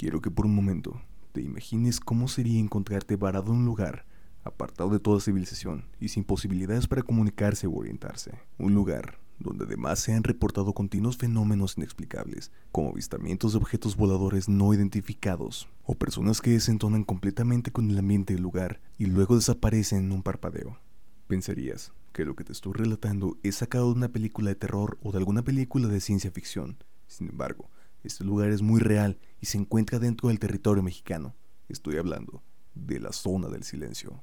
Quiero que por un momento te imagines cómo sería encontrarte varado en un lugar apartado de toda civilización y sin posibilidades para comunicarse o orientarse. Un lugar donde además se han reportado continuos fenómenos inexplicables, como avistamientos de objetos voladores no identificados, o personas que desentonan completamente con el ambiente del lugar y luego desaparecen en un parpadeo. Pensarías que lo que te estoy relatando es sacado de una película de terror o de alguna película de ciencia ficción. Sin embargo, este lugar es muy real y se encuentra dentro del territorio mexicano. Estoy hablando de la zona del silencio.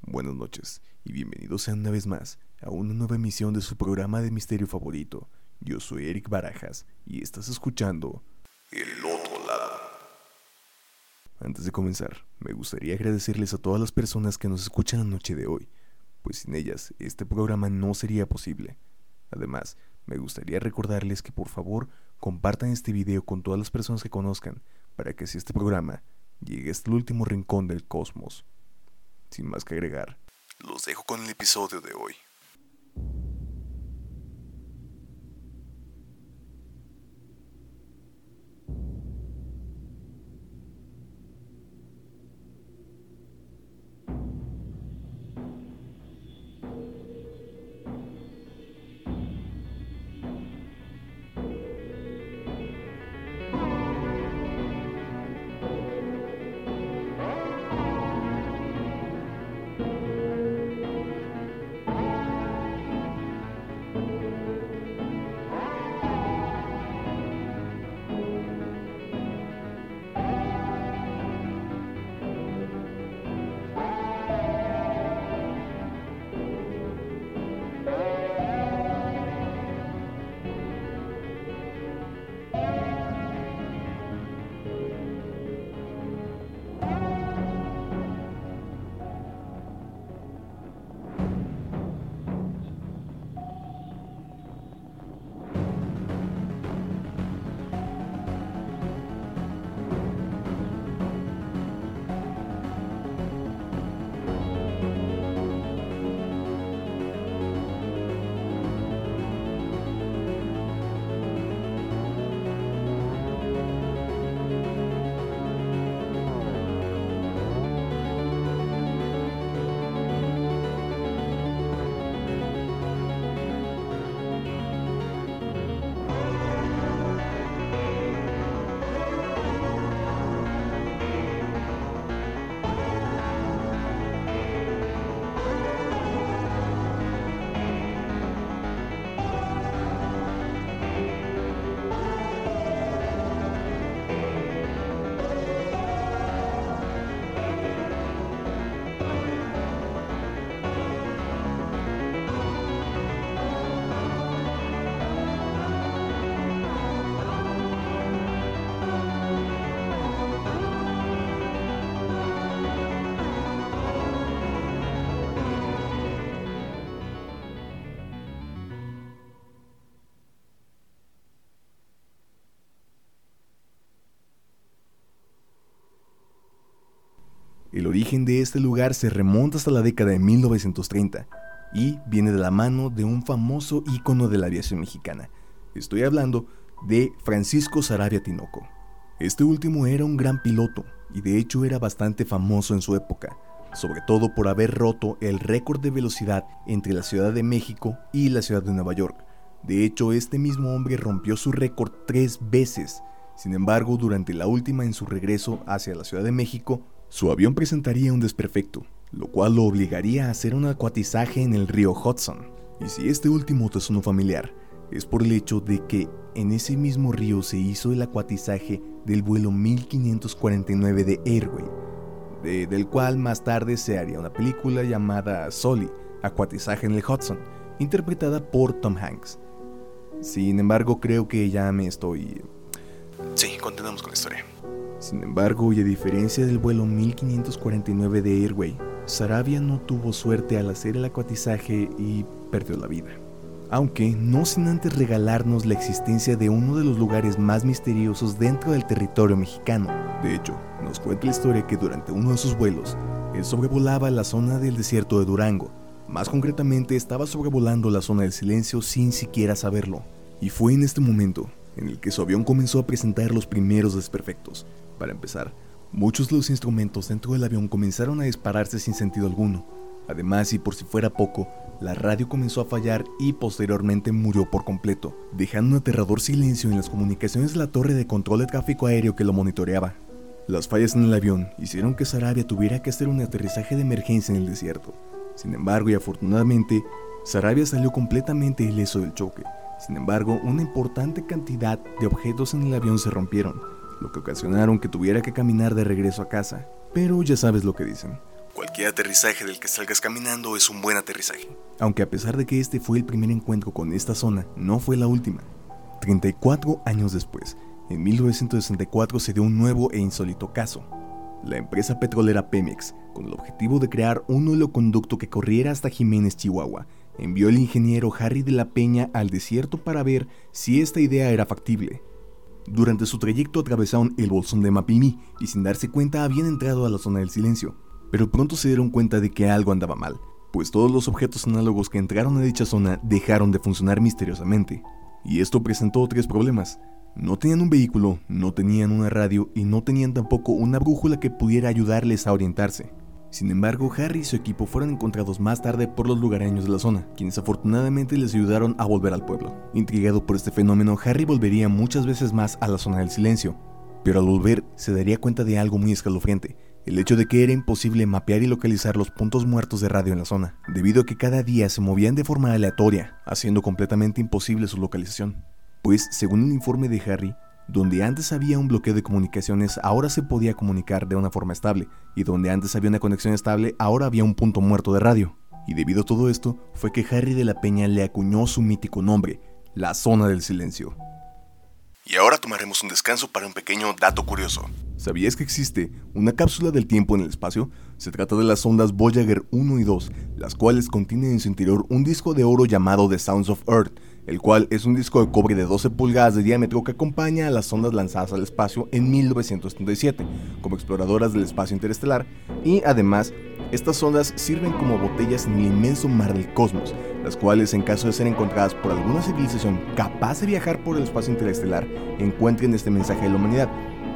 Buenas noches y bienvenidos una vez más a una nueva emisión de su programa de misterio favorito. Yo soy Eric Barajas y estás escuchando El otro lado. Antes de comenzar, me gustaría agradecerles a todas las personas que nos escuchan la noche de hoy, pues sin ellas este programa no sería posible. Además, me gustaría recordarles que por favor compartan este video con todas las personas que conozcan, para que así este programa llegue hasta el último rincón del cosmos. Sin más que agregar, los dejo con el episodio de hoy. El origen de este lugar se remonta hasta la década de 1930 y viene de la mano de un famoso ícono de la aviación mexicana. Estoy hablando de Francisco Sarabia Tinoco. Este último era un gran piloto y de hecho era bastante famoso en su época, sobre todo por haber roto el récord de velocidad entre la Ciudad de México y la Ciudad de Nueva York. De hecho, este mismo hombre rompió su récord tres veces. Sin embargo, durante la última en su regreso hacia la Ciudad de México, su avión presentaría un desperfecto, lo cual lo obligaría a hacer un acuatizaje en el río Hudson. Y si este último te sonó familiar, es por el hecho de que en ese mismo río se hizo el acuatizaje del vuelo 1549 de Airway, del cual más tarde se haría una película llamada Sully, Acuatizaje en el Hudson, interpretada por Tom Hanks. Sin embargo, creo que ya me estoy... Sí, continuamos con la historia. Sin embargo, y a diferencia del vuelo 1549 de Airway, Sarabia no tuvo suerte al hacer el acuatizaje y perdió la vida. Aunque no sin antes regalarnos la existencia de uno de los lugares más misteriosos dentro del territorio mexicano. De hecho, nos cuenta la historia que durante uno de sus vuelos, él sobrevolaba la zona del desierto de Durango. Más concretamente, estaba sobrevolando la zona del silencio sin siquiera saberlo. Y fue en este momento en el que su avión comenzó a presentar los primeros desperfectos. Para empezar, muchos de los instrumentos dentro del avión comenzaron a dispararse sin sentido alguno. Además, y por si fuera poco, la radio comenzó a fallar y posteriormente murió por completo, dejando un aterrador silencio en las comunicaciones de la torre de control de tráfico aéreo que lo monitoreaba. Las fallas en el avión hicieron que Sarabia tuviera que hacer un aterrizaje de emergencia en el desierto. Sin embargo, y afortunadamente, Sarabia salió completamente ileso del choque. Sin embargo, una importante cantidad de objetos en el avión se rompieron, lo que ocasionaron que tuviera que caminar de regreso a casa. Pero ya sabes lo que dicen. Cualquier aterrizaje del que salgas caminando es un buen aterrizaje. Aunque a pesar de que este fue el primer encuentro con esta zona, no fue la última. 34 años después, en 1964 se dio un nuevo e insólito caso. La empresa petrolera Pemex, con el objetivo de crear un conducto que corriera hasta Jiménez, Chihuahua, envió al ingeniero Harry de la Peña al desierto para ver si esta idea era factible. Durante su trayecto atravesaron el bolsón de Mapimí y sin darse cuenta habían entrado a la zona del silencio, pero pronto se dieron cuenta de que algo andaba mal, pues todos los objetos análogos que entraron a dicha zona dejaron de funcionar misteriosamente. Y esto presentó tres problemas. No tenían un vehículo, no tenían una radio y no tenían tampoco una brújula que pudiera ayudarles a orientarse. Sin embargo, Harry y su equipo fueron encontrados más tarde por los lugareños de la zona, quienes afortunadamente les ayudaron a volver al pueblo. Intrigado por este fenómeno, Harry volvería muchas veces más a la zona del silencio, pero al volver se daría cuenta de algo muy escalofriante, el hecho de que era imposible mapear y localizar los puntos muertos de radio en la zona, debido a que cada día se movían de forma aleatoria, haciendo completamente imposible su localización. Pues, según un informe de Harry, donde antes había un bloqueo de comunicaciones, ahora se podía comunicar de una forma estable, y donde antes había una conexión estable, ahora había un punto muerto de radio. Y debido a todo esto, fue que Harry de la Peña le acuñó su mítico nombre, la zona del silencio. Y ahora tomaremos un descanso para un pequeño dato curioso. ¿Sabías que existe una cápsula del tiempo en el espacio? Se trata de las ondas Voyager 1 y 2, las cuales contienen en su interior un disco de oro llamado The Sounds of Earth, el cual es un disco de cobre de 12 pulgadas de diámetro que acompaña a las ondas lanzadas al espacio en 1937 como exploradoras del espacio interestelar y además estas ondas sirven como botellas en el inmenso mar del cosmos, las cuales en caso de ser encontradas por alguna civilización capaz de viajar por el espacio interestelar encuentren este mensaje de la humanidad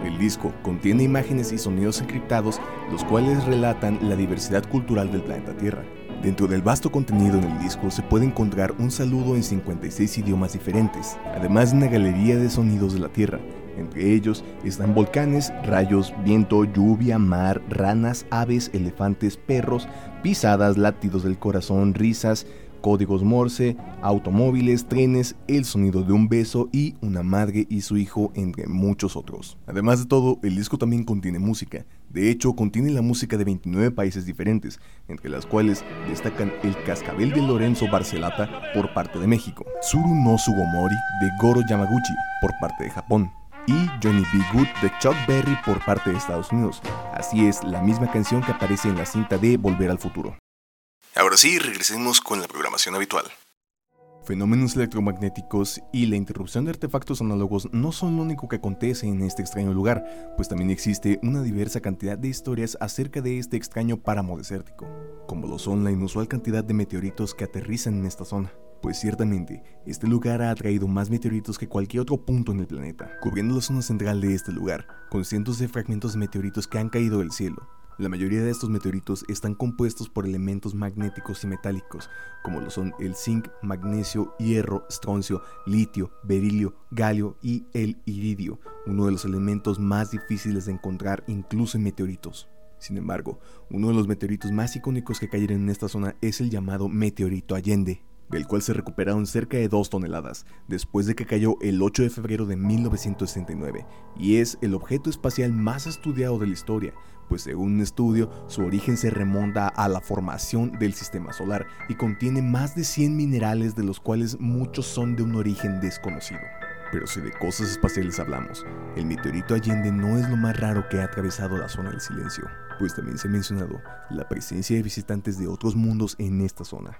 el disco contiene imágenes y sonidos encriptados, los cuales relatan la diversidad cultural del planeta Tierra. Dentro del vasto contenido en el disco se puede encontrar un saludo en 56 idiomas diferentes, además de una galería de sonidos de la Tierra. Entre ellos están volcanes, rayos, viento, lluvia, mar, ranas, aves, elefantes, perros, pisadas, latidos del corazón, risas, códigos Morse, automóviles, trenes, el sonido de un beso y una madre y su hijo, entre muchos otros. Además de todo, el disco también contiene música. De hecho, contiene la música de 29 países diferentes, entre las cuales destacan El Cascabel de Lorenzo Barcelata por parte de México, Tsuru no Sugomori de Goro Yamaguchi por parte de Japón, y Johnny B. Good de Chuck Berry por parte de Estados Unidos. Así es, la misma canción que aparece en la cinta de Volver al Futuro. Ahora sí, regresemos con la programación habitual. Fenómenos electromagnéticos y la interrupción de artefactos análogos no son lo único que acontece en este extraño lugar, pues también existe una diversa cantidad de historias acerca de este extraño páramo desértico, como lo son la inusual cantidad de meteoritos que aterrizan en esta zona. Pues ciertamente, este lugar ha atraído más meteoritos que cualquier otro punto en el planeta, cubriendo la zona central de este lugar, con cientos de fragmentos de meteoritos que han caído del cielo, la mayoría de estos meteoritos están compuestos por elementos magnéticos y metálicos, como lo son el zinc, magnesio, hierro, estroncio, litio, berilio, galio y el iridio, uno de los elementos más difíciles de encontrar incluso en meteoritos. Sin embargo, uno de los meteoritos más icónicos que cayeron en esta zona es el llamado meteorito Allende, del cual se recuperaron cerca de 2 toneladas, después de que cayó el 8 de febrero de 1969, y es el objeto espacial más estudiado de la historia, pues según un estudio, su origen se remonta a la formación del sistema solar y contiene más de 100 minerales de los cuales muchos son de un origen desconocido. Pero si de cosas espaciales hablamos, el meteorito Allende no es lo más raro que ha atravesado la zona del silencio, pues también se ha mencionado la presencia de visitantes de otros mundos en esta zona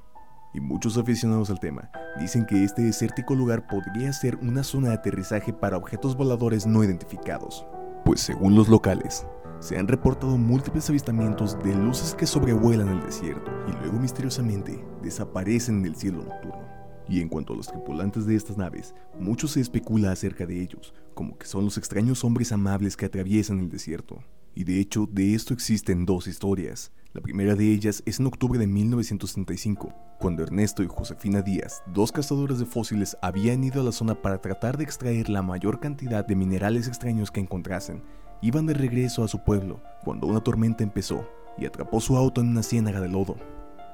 y muchos aficionados al tema dicen que este desértico lugar podría ser una zona de aterrizaje para objetos voladores no identificados. Pues según los locales, se han reportado múltiples avistamientos de luces que sobrevuelan el desierto y luego misteriosamente desaparecen del cielo nocturno. Y en cuanto a los tripulantes de estas naves, mucho se especula acerca de ellos, como que son los extraños hombres amables que atraviesan el desierto. Y de hecho, de esto existen dos historias. La primera de ellas es en octubre de 1965, cuando Ernesto y Josefina Díaz, dos cazadores de fósiles, habían ido a la zona para tratar de extraer la mayor cantidad de minerales extraños que encontrasen. Iban de regreso a su pueblo, cuando una tormenta empezó y atrapó su auto en una ciénaga de lodo.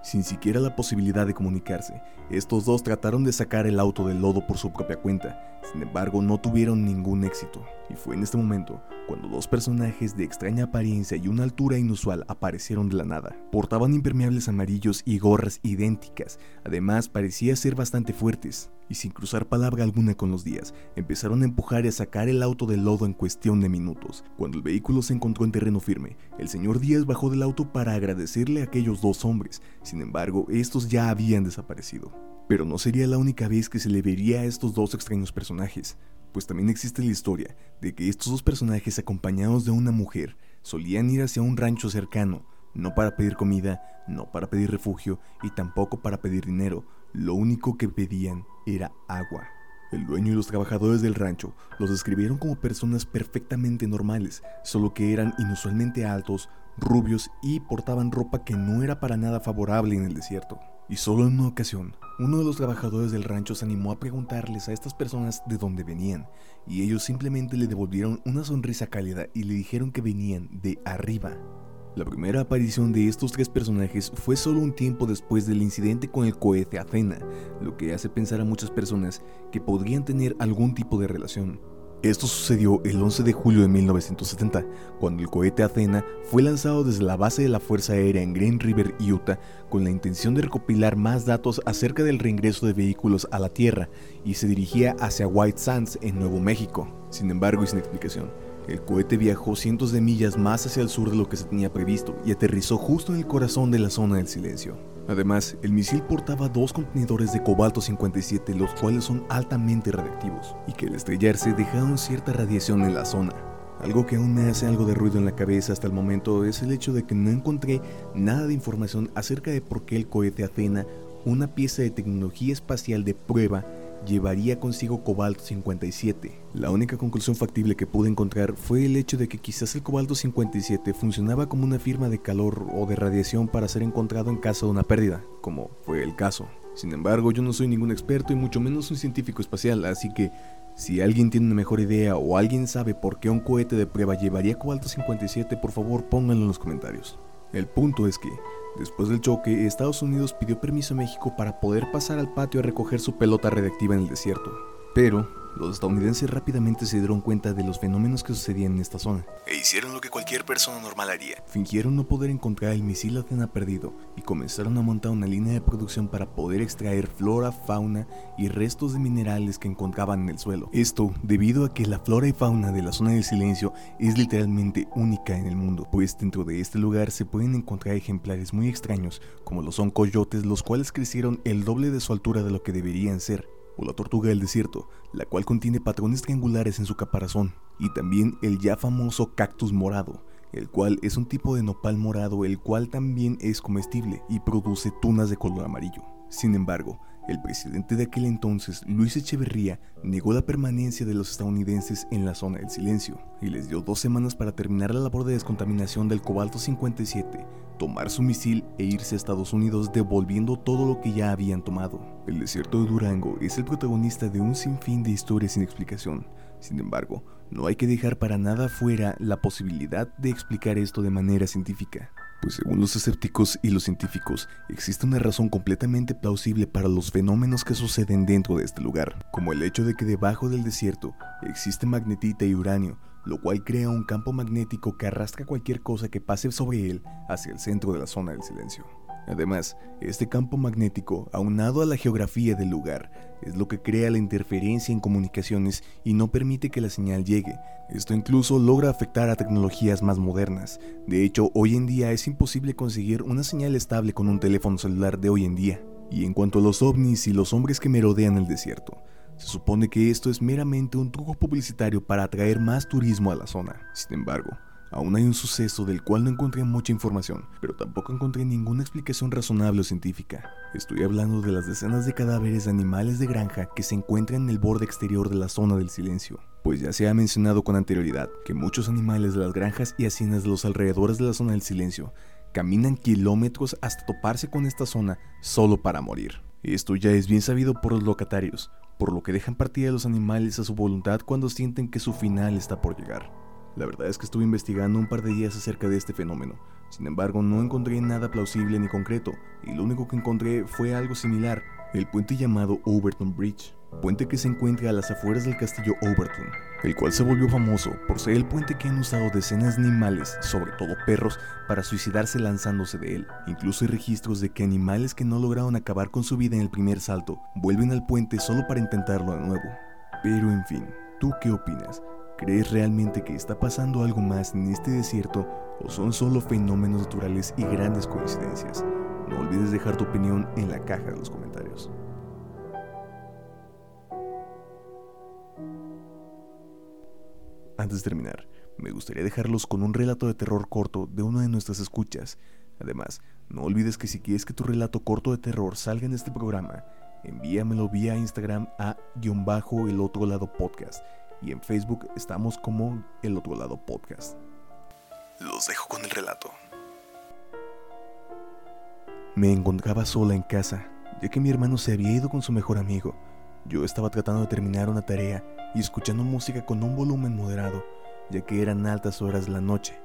Sin siquiera la posibilidad de comunicarse, estos dos trataron de sacar el auto del lodo por su propia cuenta, sin embargo no tuvieron ningún éxito, y fue en este momento cuando dos personajes de extraña apariencia y una altura inusual aparecieron de la nada. Portaban impermeables amarillos y gorras idénticas, además parecía ser bastante fuertes, y sin cruzar palabra alguna con los días, empezaron a empujar y a sacar el auto del lodo en cuestión de minutos. Cuando el vehículo se encontró en terreno firme, el señor Díaz bajó del auto para agradecerle a aquellos dos hombres, sin embargo, estos ya habían desaparecido. Pero no sería la única vez que se le vería a estos dos extraños personajes, pues también existe la historia de que estos dos personajes acompañados de una mujer solían ir hacia un rancho cercano, no para pedir comida, no para pedir refugio y tampoco para pedir dinero, lo único que pedían era agua. El dueño y los trabajadores del rancho los describieron como personas perfectamente normales, solo que eran inusualmente altos, rubios y portaban ropa que no era para nada favorable en el desierto. Y solo en una ocasión, uno de los trabajadores del rancho se animó a preguntarles a estas personas de dónde venían, y ellos simplemente le devolvieron una sonrisa cálida y le dijeron que venían de arriba. La primera aparición de estos tres personajes fue solo un tiempo después del incidente con el cohete Athena, lo que hace pensar a muchas personas que podrían tener algún tipo de relación. Esto sucedió el 11 de julio de 1970, cuando el cohete Athena fue lanzado desde la base de la Fuerza Aérea en Green River, Utah, con la intención de recopilar más datos acerca del reingreso de vehículos a la Tierra y se dirigía hacia White Sands, en Nuevo México. Sin embargo, y sin explicación, el cohete viajó cientos de millas más hacia el sur de lo que se tenía previsto y aterrizó justo en el corazón de la zona del silencio. Además, el misil portaba dos contenedores de cobalto 57, los cuales son altamente radiactivos, y que al estrellarse dejaron cierta radiación en la zona. Algo que aún me hace algo de ruido en la cabeza hasta el momento es el hecho de que no encontré nada de información acerca de por qué el cohete Athena, una pieza de tecnología espacial de prueba, llevaría consigo cobalto 57. La única conclusión factible que pude encontrar fue el hecho de que quizás el cobalto 57 funcionaba como una firma de calor o de radiación para ser encontrado en caso de una pérdida, como fue el caso. Sin embargo, yo no soy ningún experto y mucho menos un científico espacial, así que si alguien tiene una mejor idea o alguien sabe por qué un cohete de prueba llevaría cobalto 57, por favor pónganlo en los comentarios. El punto es que Después del choque, Estados Unidos pidió permiso a México para poder pasar al patio a recoger su pelota radiactiva en el desierto. Pero los estadounidenses rápidamente se dieron cuenta de los fenómenos que sucedían en esta zona. E hicieron lo que cualquier persona normal haría. Fingieron no poder encontrar el misil Athena perdido y comenzaron a montar una línea de producción para poder extraer flora, fauna y restos de minerales que encontraban en el suelo. Esto debido a que la flora y fauna de la zona del silencio es literalmente única en el mundo, pues dentro de este lugar se pueden encontrar ejemplares muy extraños, como lo son coyotes, los cuales crecieron el doble de su altura de lo que deberían ser o la tortuga del desierto, la cual contiene patrones triangulares en su caparazón, y también el ya famoso cactus morado, el cual es un tipo de nopal morado el cual también es comestible y produce tunas de color amarillo. Sin embargo, el presidente de aquel entonces, Luis Echeverría, negó la permanencia de los estadounidenses en la zona del silencio y les dio dos semanas para terminar la labor de descontaminación del cobalto 57, tomar su misil e irse a Estados Unidos devolviendo todo lo que ya habían tomado. El desierto de Durango es el protagonista de un sinfín de historias sin explicación. Sin embargo, no hay que dejar para nada fuera la posibilidad de explicar esto de manera científica. Pues según los escépticos y los científicos, existe una razón completamente plausible para los fenómenos que suceden dentro de este lugar, como el hecho de que debajo del desierto existe magnetita y uranio, lo cual crea un campo magnético que arrastra cualquier cosa que pase sobre él hacia el centro de la zona del silencio. Además, este campo magnético, aunado a la geografía del lugar, es lo que crea la interferencia en comunicaciones y no permite que la señal llegue. Esto incluso logra afectar a tecnologías más modernas. De hecho, hoy en día es imposible conseguir una señal estable con un teléfono celular de hoy en día. Y en cuanto a los ovnis y los hombres que merodean el desierto, se supone que esto es meramente un truco publicitario para atraer más turismo a la zona. Sin embargo, Aún hay un suceso del cual no encontré mucha información, pero tampoco encontré ninguna explicación razonable o científica. Estoy hablando de las decenas de cadáveres de animales de granja que se encuentran en el borde exterior de la zona del silencio. Pues ya se ha mencionado con anterioridad que muchos animales de las granjas y haciendas de los alrededores de la zona del silencio caminan kilómetros hasta toparse con esta zona solo para morir. Esto ya es bien sabido por los locatarios, por lo que dejan partir a los animales a su voluntad cuando sienten que su final está por llegar. La verdad es que estuve investigando un par de días acerca de este fenómeno, sin embargo no encontré nada plausible ni concreto, y lo único que encontré fue algo similar, el puente llamado Overton Bridge, puente que se encuentra a las afueras del castillo Overton, el cual se volvió famoso por ser el puente que han usado decenas de animales, sobre todo perros, para suicidarse lanzándose de él. Incluso hay registros de que animales que no lograron acabar con su vida en el primer salto vuelven al puente solo para intentarlo de nuevo. Pero en fin, ¿tú qué opinas? ¿Crees realmente que está pasando algo más en este desierto o son solo fenómenos naturales y grandes coincidencias? Olvides dejar tu opinión en la caja de los comentarios. Antes de terminar, me gustaría dejarlos con un relato de terror corto de una de nuestras escuchas. Además, no olvides que si quieres que tu relato corto de terror salga en este programa, envíamelo vía Instagram a guion bajo el otro lado podcast y en Facebook estamos como El Otro Lado Podcast. Los dejo con el relato. Me encontraba sola en casa, ya que mi hermano se había ido con su mejor amigo. Yo estaba tratando de terminar una tarea y escuchando música con un volumen moderado, ya que eran altas horas de la noche.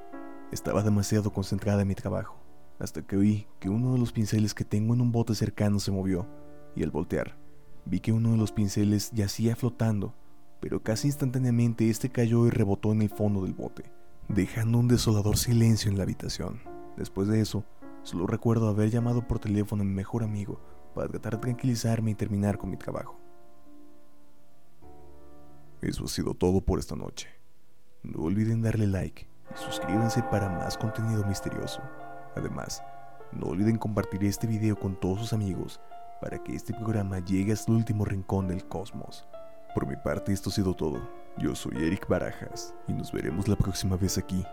Estaba demasiado concentrada en mi trabajo, hasta que oí que uno de los pinceles que tengo en un bote cercano se movió, y al voltear, vi que uno de los pinceles yacía flotando pero casi instantáneamente este cayó y rebotó en el fondo del bote, dejando un desolador silencio en la habitación. Después de eso, solo recuerdo haber llamado por teléfono a mi mejor amigo para tratar de tranquilizarme y terminar con mi trabajo. Eso ha sido todo por esta noche. No olviden darle like y suscríbanse para más contenido misterioso. Además, no olviden compartir este video con todos sus amigos para que este programa llegue hasta el último rincón del cosmos. Por mi parte esto ha sido todo. Yo soy Eric Barajas y nos veremos la próxima vez aquí